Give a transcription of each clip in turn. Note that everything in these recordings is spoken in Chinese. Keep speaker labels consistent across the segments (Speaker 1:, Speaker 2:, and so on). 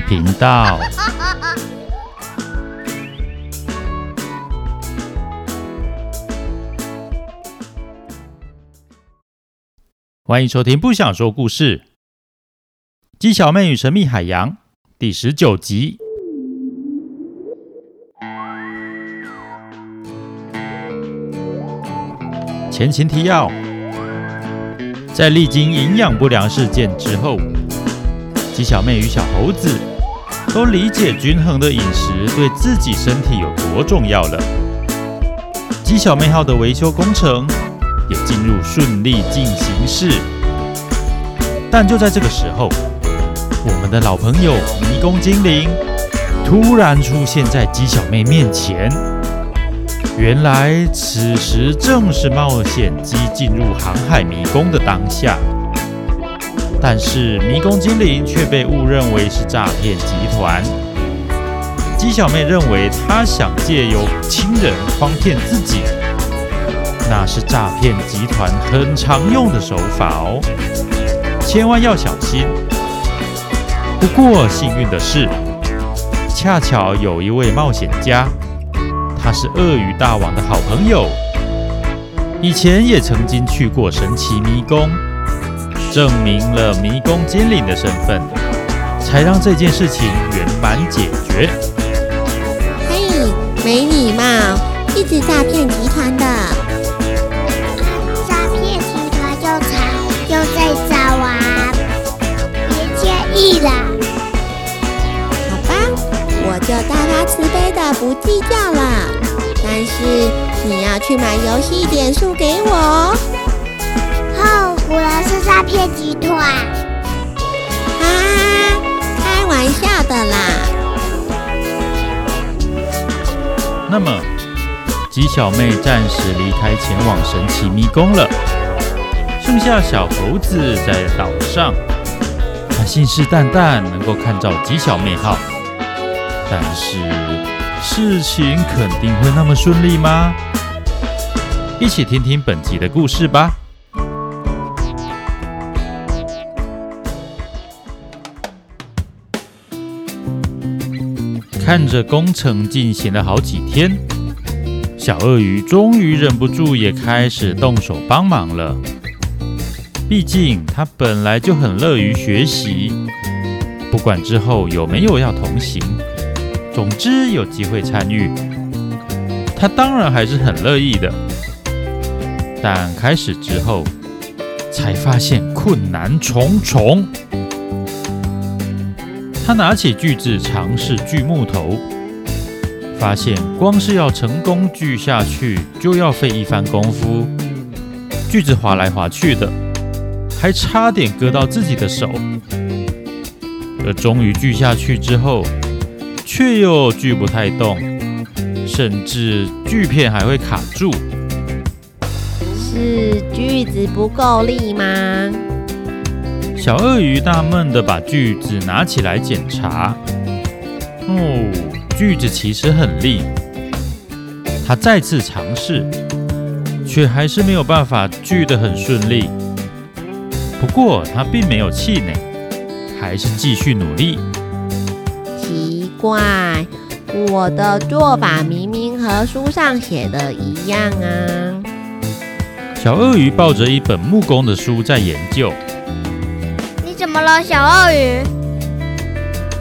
Speaker 1: 频道。欢迎收听《不想说故事》，《鸡小妹与神秘海洋》第十九集。前情提要：在历经营养不良事件之后，鸡小妹与小猴子都理解均衡的饮食对自己身体有多重要了。鸡小妹号的维修工程也进入顺利进行式。但就在这个时候，我们的老朋友迷宫精灵突然出现在鸡小妹面前。原来此时正是冒险鸡进入航海迷宫的当下，但是迷宫精灵却被误认为是诈骗集团。鸡小妹认为他想借由亲人诓骗自己，那是诈骗集团很常用的手法哦，千万要小心。不过幸运的是，恰巧有一位冒险家。他是鳄鱼大王的好朋友，以前也曾经去过神奇迷宫，证明了迷宫精灵的身份，才让这件事情圆满解决。
Speaker 2: 嘿，没礼貌，一直诈骗集团的，
Speaker 3: 诈骗集团又吵，又在找啊，别介意啦。
Speaker 2: 好吧，我就大发慈悲的不计较了。但是你要去买游戏点数给我
Speaker 3: 哦！果然是诈骗集团！
Speaker 2: 啊，开玩笑的啦。
Speaker 1: 那么，鸡小妹暂时离开，前往神奇迷宫了。剩下小猴子在岛上，他信誓旦旦能够看到鸡小妹号，但是。事情肯定会那么顺利吗？一起听听本集的故事吧。看着工程进行了好几天，小鳄鱼终于忍不住也开始动手帮忙了。毕竟他本来就很乐于学习，不管之后有没有要同行。总之有机会参与，他当然还是很乐意的。但开始之后，才发现困难重重。他拿起锯子尝试锯木头，发现光是要成功锯下去，就要费一番功夫。锯子划来划去的，还差点割到自己的手。而终于锯下去之后，却又锯不太动，甚至锯片还会卡住。
Speaker 2: 是锯子不够力吗？
Speaker 1: 小鳄鱼纳闷的把锯子拿起来检查。哦，锯子其实很利。他再次尝试，却还是没有办法锯得很顺利。不过他并没有气馁，还是继续努力。
Speaker 2: 奇怪，我的做法明明和书上写的一样啊！
Speaker 1: 小鳄鱼抱着一本木工的书在研究。
Speaker 3: 你怎么了，小鳄鱼？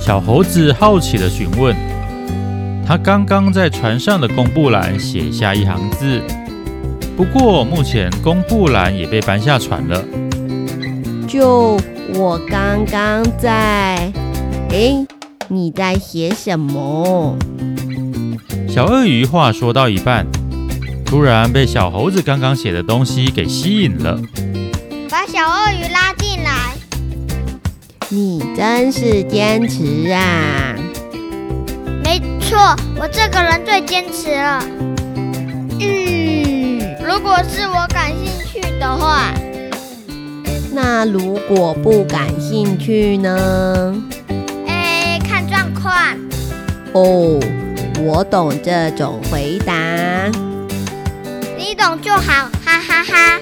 Speaker 1: 小猴子好奇的询问。他刚刚在船上的公布栏写下一行字，不过目前公布栏也被搬下船了。
Speaker 2: 就我刚刚在，诶。你在写什么？
Speaker 1: 小鳄鱼话说到一半，突然被小猴子刚刚写的东西给吸引了，
Speaker 3: 把小鳄鱼拉进来。
Speaker 2: 你真是坚持啊！
Speaker 3: 没错，我这个人最坚持了。嗯，如果是我感兴趣的话，
Speaker 2: 那如果不感兴趣呢？哎，看状况哦，我懂这种回答。
Speaker 3: 你懂就好，哈哈哈哈。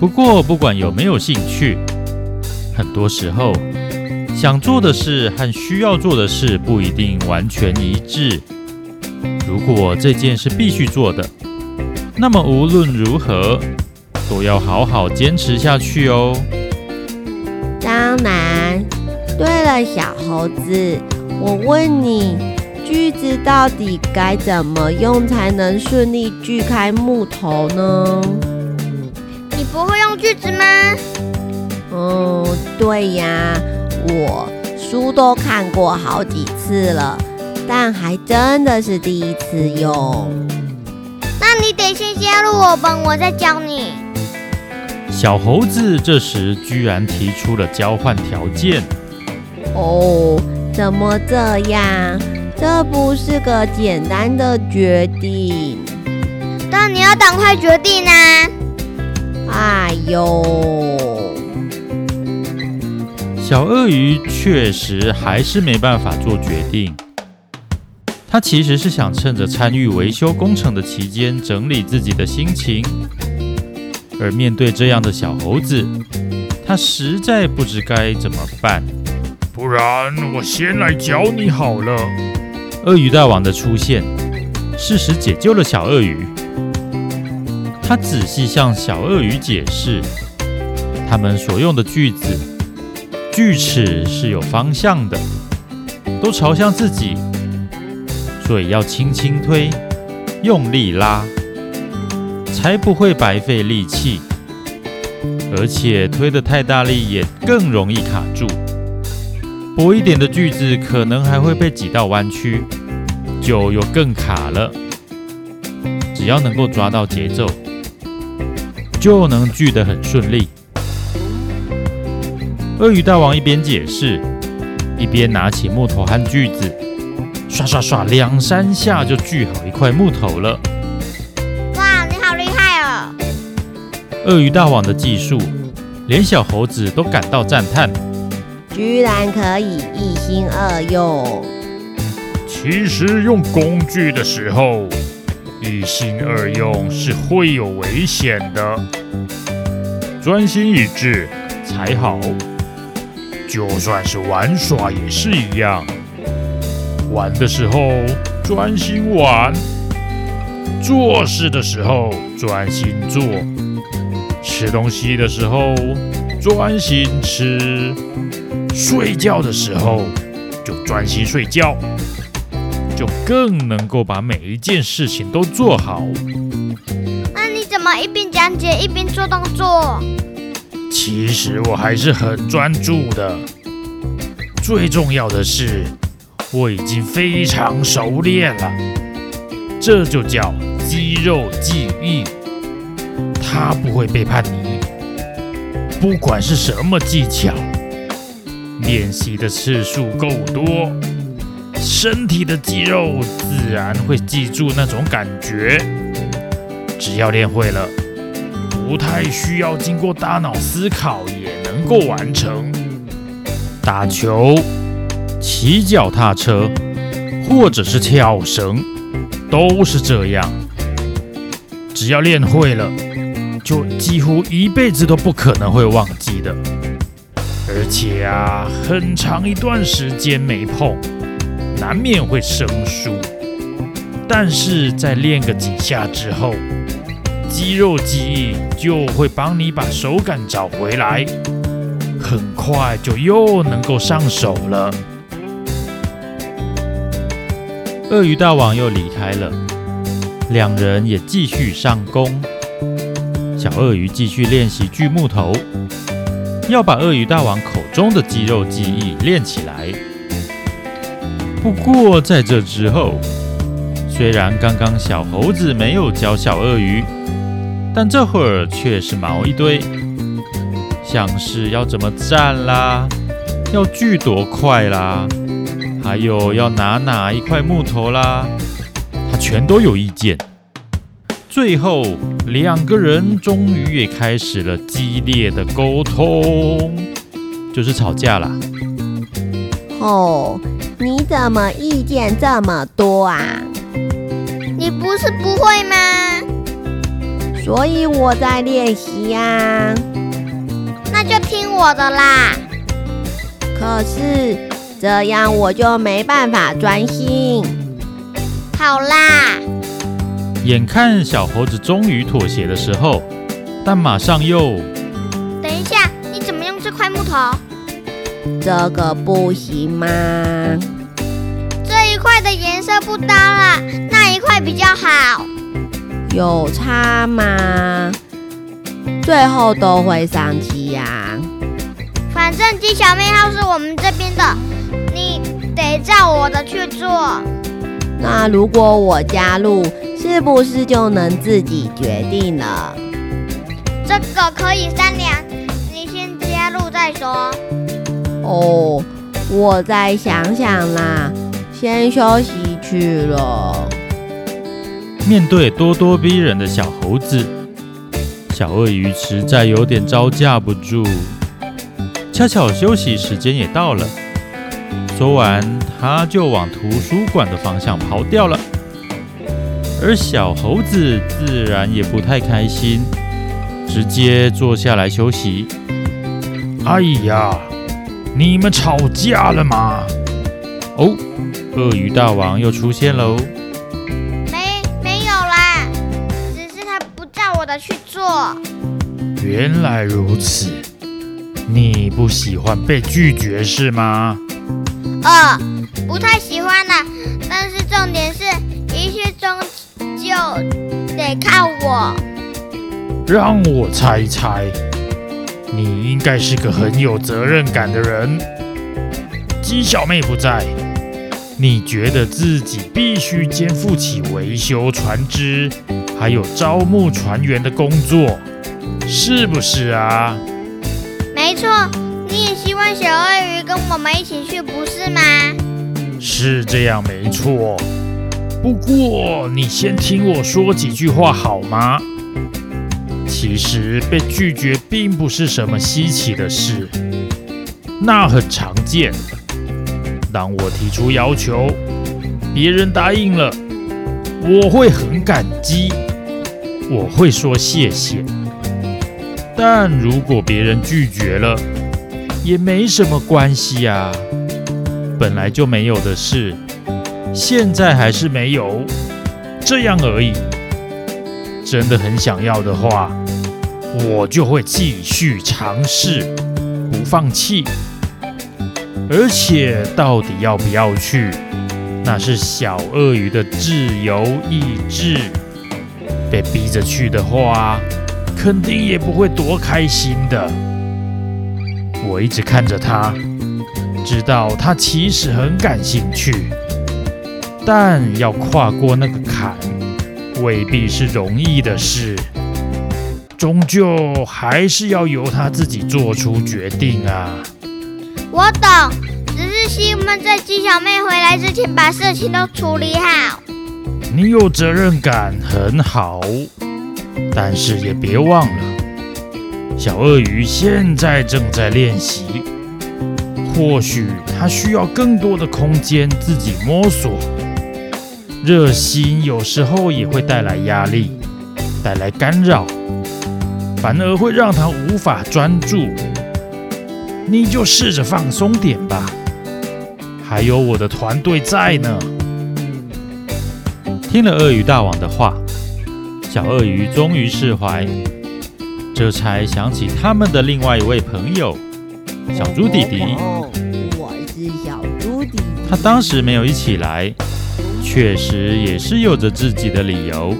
Speaker 1: 不过，不管有没有兴趣，很多时候想做的事和需要做的事不一定完全一致。如果这件事必须做的，那么无论如何都要好好坚持下去哦。
Speaker 2: 当然。对了，小猴子，我问你，锯子到底该怎么用才能顺利锯开木头呢？
Speaker 3: 你不会用锯子吗？
Speaker 2: 嗯，对呀，我书都看过好几次了，但还真的是第一次用。
Speaker 3: 那你得先加入我吧，我再教你。
Speaker 1: 小猴子这时居然提出了交换条件。
Speaker 2: 哦，怎么这样？这不是个简单的决定。
Speaker 3: 但你要赶快决定啊！
Speaker 2: 哎呦，
Speaker 1: 小鳄鱼确实还是没办法做决定。他其实是想趁着参与维修工程的期间整理自己的心情，而面对这样的小猴子，他实在不知该怎么办。
Speaker 4: 不然我先来教你好了。
Speaker 1: 鳄鱼大王的出现，适时解救了小鳄鱼。他仔细向小鳄鱼解释，他们所用的句子，锯齿是有方向的，都朝向自己，所以要轻轻推，用力拉，才不会白费力气。而且推得太大力，也更容易卡住。薄一点的锯子可能还会被挤到弯曲，就又更卡了。只要能够抓到节奏，就能锯得很顺利。鳄鱼大王一边解释，一边拿起木头和锯子，刷刷刷，两三下就锯好一块木头了。
Speaker 3: 哇，你好厉害哦！
Speaker 1: 鳄鱼大王的技术，连小猴子都感到赞叹。
Speaker 2: 居然可以一心二用。
Speaker 4: 其实用工具的时候，一心二用是会有危险的。专心一致才好。就算是玩耍也是一样。玩的时候专心玩，做事的时候专心做，吃东西的时候专心吃。睡觉的时候就专心睡觉，就更能够把每一件事情都做好。
Speaker 3: 那你怎么一边讲解一边做动作？
Speaker 4: 其实我还是很专注的。最重要的是，我已经非常熟练了。这就叫肌肉记忆，它不会背叛你。不管是什么技巧。练习的次数够多，身体的肌肉自然会记住那种感觉。只要练会了，不太需要经过大脑思考也能够完成。
Speaker 1: 打球、骑脚踏车，或者是跳绳，都是这样。只要练会了，就几乎一辈子都不可能会忘记的。而且啊，很长一段时间没碰，难免会生疏。但是在练个几下之后，肌肉记忆就会帮你把手感找回来，很快就又能够上手了。鳄鱼大王又离开了，两人也继续上工。小鳄鱼继续练习锯木头。要把鳄鱼大王口中的肌肉记忆练起来。不过在这之后，虽然刚刚小猴子没有教小鳄鱼，但这会儿却是毛一堆，像是要怎么站啦，要锯多快啦，还有要拿哪一块木头啦，他全都有意见。最后，两个人终于也开始了激烈的沟通，就是吵架啦。
Speaker 2: 哦，你怎么意见这么多啊？
Speaker 3: 你不是不会吗？
Speaker 2: 所以我在练习呀。
Speaker 3: 那就听我的啦。
Speaker 2: 可是这样我就没办法专心。
Speaker 3: 好啦，
Speaker 5: 眼看小猴子终于妥协的时候，但马上又……
Speaker 3: 等一下，你怎么用这块木头？
Speaker 2: 这个不行吗？
Speaker 3: 这一块的颜色不搭啦，那一块比较好。
Speaker 2: 有差吗？最后都会上机呀。
Speaker 3: 反正鸡小妹号是我们这边的，你得照我的去做。
Speaker 2: 那如果我加入，是不是就能自己决定了？
Speaker 3: 这个可以商量，你先加入再说。
Speaker 2: 哦，我再想想啦，先休息去了。
Speaker 5: 面对咄咄逼人的小猴子，小鳄鱼实在有点招架不住。恰巧休息时间也到了，说完他就往图书馆的方向跑掉了。而小猴子自然也不太开心，直接坐下来休息。
Speaker 1: 哎呀，你们吵架了吗？
Speaker 5: 哦，鳄鱼大王又出
Speaker 3: 现喽。
Speaker 1: 原来如此，你不喜欢被拒绝是吗？
Speaker 3: 呃，不太喜欢啦。但是重点是，一切终究得靠我。
Speaker 1: 让我猜一猜，你应该是个很有责任感的人。鸡小妹不在，你觉得自己必须肩负起维修船只，还有招募船员的工作，是不是啊？
Speaker 3: 没错，你也希望小鳄鱼跟我们一起去，不是吗？
Speaker 1: 是这样，没错。不过你先听我说几句话好吗？其实被拒绝并不是什么稀奇的事，那很常见。当我提出要求，别人答应了，我会很感激。我会说谢谢，但如果别人拒绝了，也没什么关系呀。本来就没有的事，现在还是没有，这样而已。真的很想要的话，我就会继续尝试，不放弃。而且到底要不要去，那是小鳄鱼的自由意志。被逼着去的话，肯定也不会多开心的。我一直看着他，知道他其实很感兴趣，但要跨过那个坎，未必是容易的事。终究还是要由他自己做出决定啊。
Speaker 3: 我懂，只是希望在鸡小妹回来之前把事情都处理好。
Speaker 1: 你有责任感很好，但是也别忘了，小鳄鱼现在正在练习，或许它需要更多的空间自己摸索。热心有时候也会带来压力，带来干扰，反而会让它无法专注。你就试着放松点吧，还有我的团队在呢。
Speaker 5: 听了鳄鱼大王的话，小鳄鱼终于释怀，这才想起他们的另外一位朋友小猪弟弟。
Speaker 2: 我是小猪弟弟。
Speaker 5: 他当时没有一起来，确实也是有着自己的理由。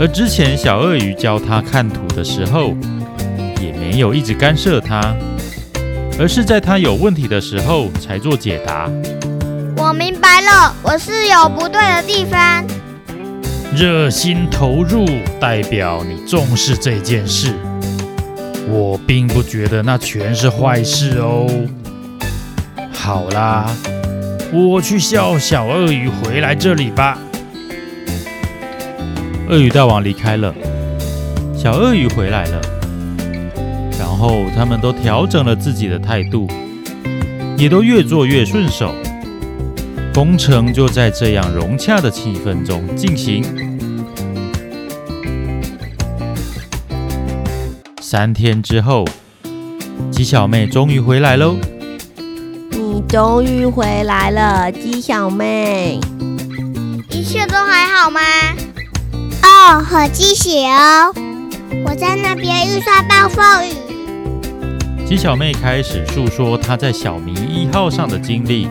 Speaker 5: 而之前小鳄鱼教他看图的时候，也没有一直干涉他，而是在他有问题的时候才做解答。
Speaker 3: 我明白了，我是有不对的地方。
Speaker 1: 热心投入代表你重视这件事，我并不觉得那全是坏事哦。好啦，我去叫小鳄鱼回来这里吧。
Speaker 5: 鳄鱼大王离开了，小鳄鱼回来了，然后他们都调整了自己的态度，也都越做越顺手。工程就在这样融洽的气氛中进行。三天之后，
Speaker 1: 鸡小妹终于回来喽！
Speaker 2: 你终于回来了，鸡小妹。
Speaker 3: 一切都还好吗？
Speaker 6: 哦，好惊喜哦！我在那边遇上暴风雨。
Speaker 1: 鸡小妹开始诉说她在小明一号上的经历，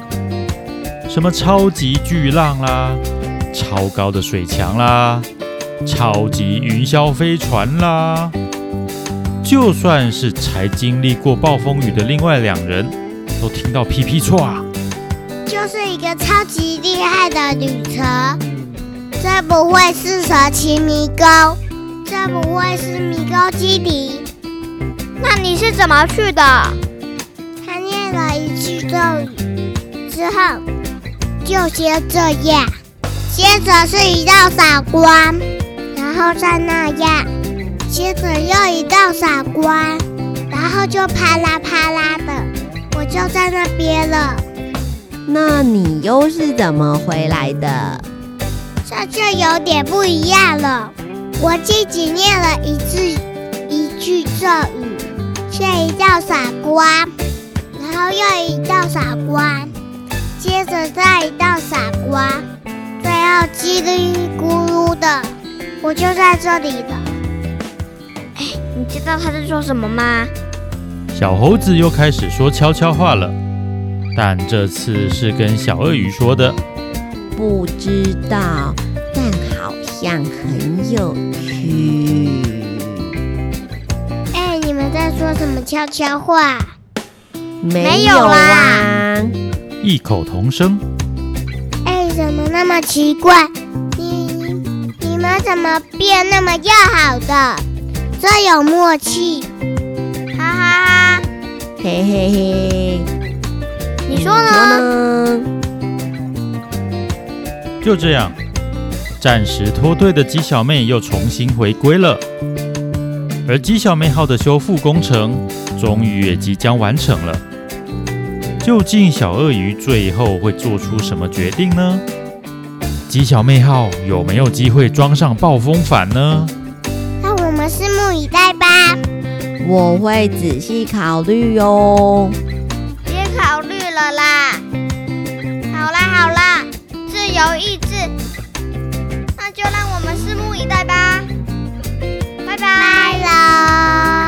Speaker 1: 什么超级巨浪啦，超高的水墙啦，超级云霄飞船啦。就算是才经历过暴风雨的另外两人，都听到屁屁剉。
Speaker 6: 就是一个超级厉害的旅程，这不会是神奇迷宫，这不会是迷宫基地。
Speaker 3: 那你是怎么去的？
Speaker 6: 他念了一句咒语之后，就先这样，接着是一道闪光，然后再那样，接着又一道闪光，然后就啪啦啪啦的，我就在那边了。
Speaker 2: 那你又是怎么回来的？
Speaker 6: 这就有点不一样了。我自己念了一句一句咒语，先一道闪光，然后又一道闪光，接着再一道傻瓜，最后叽里咕噜的，我就在这里了。
Speaker 3: 哎，你知道他在说什么吗？
Speaker 1: 小猴子又开始说悄悄话了。但这次是跟小鳄鱼说的，
Speaker 2: 不知道，但好像很有趣。
Speaker 6: 哎，你们在说什么悄悄话？
Speaker 2: 没有啦，
Speaker 1: 异口同声。
Speaker 6: 哎，怎么那么奇怪？你你们怎么变那么要好的？这有默契，
Speaker 3: 哈哈哈，
Speaker 2: 嘿嘿嘿。
Speaker 3: 你说呢？
Speaker 1: 就这样，暂时脱队的鸡小妹又重新回归了，而鸡小妹号的修复工程终于也即将完成了。究竟小鳄鱼最后会做出什么决定呢？鸡小妹号有没有机会装上暴风帆呢？
Speaker 6: 让我们拭目以待吧。
Speaker 2: 我会仔细考虑哟。
Speaker 3: 别考虑了啦！好啦好啦，自由意志。那就让我们拭目以待吧。拜拜
Speaker 6: 啦。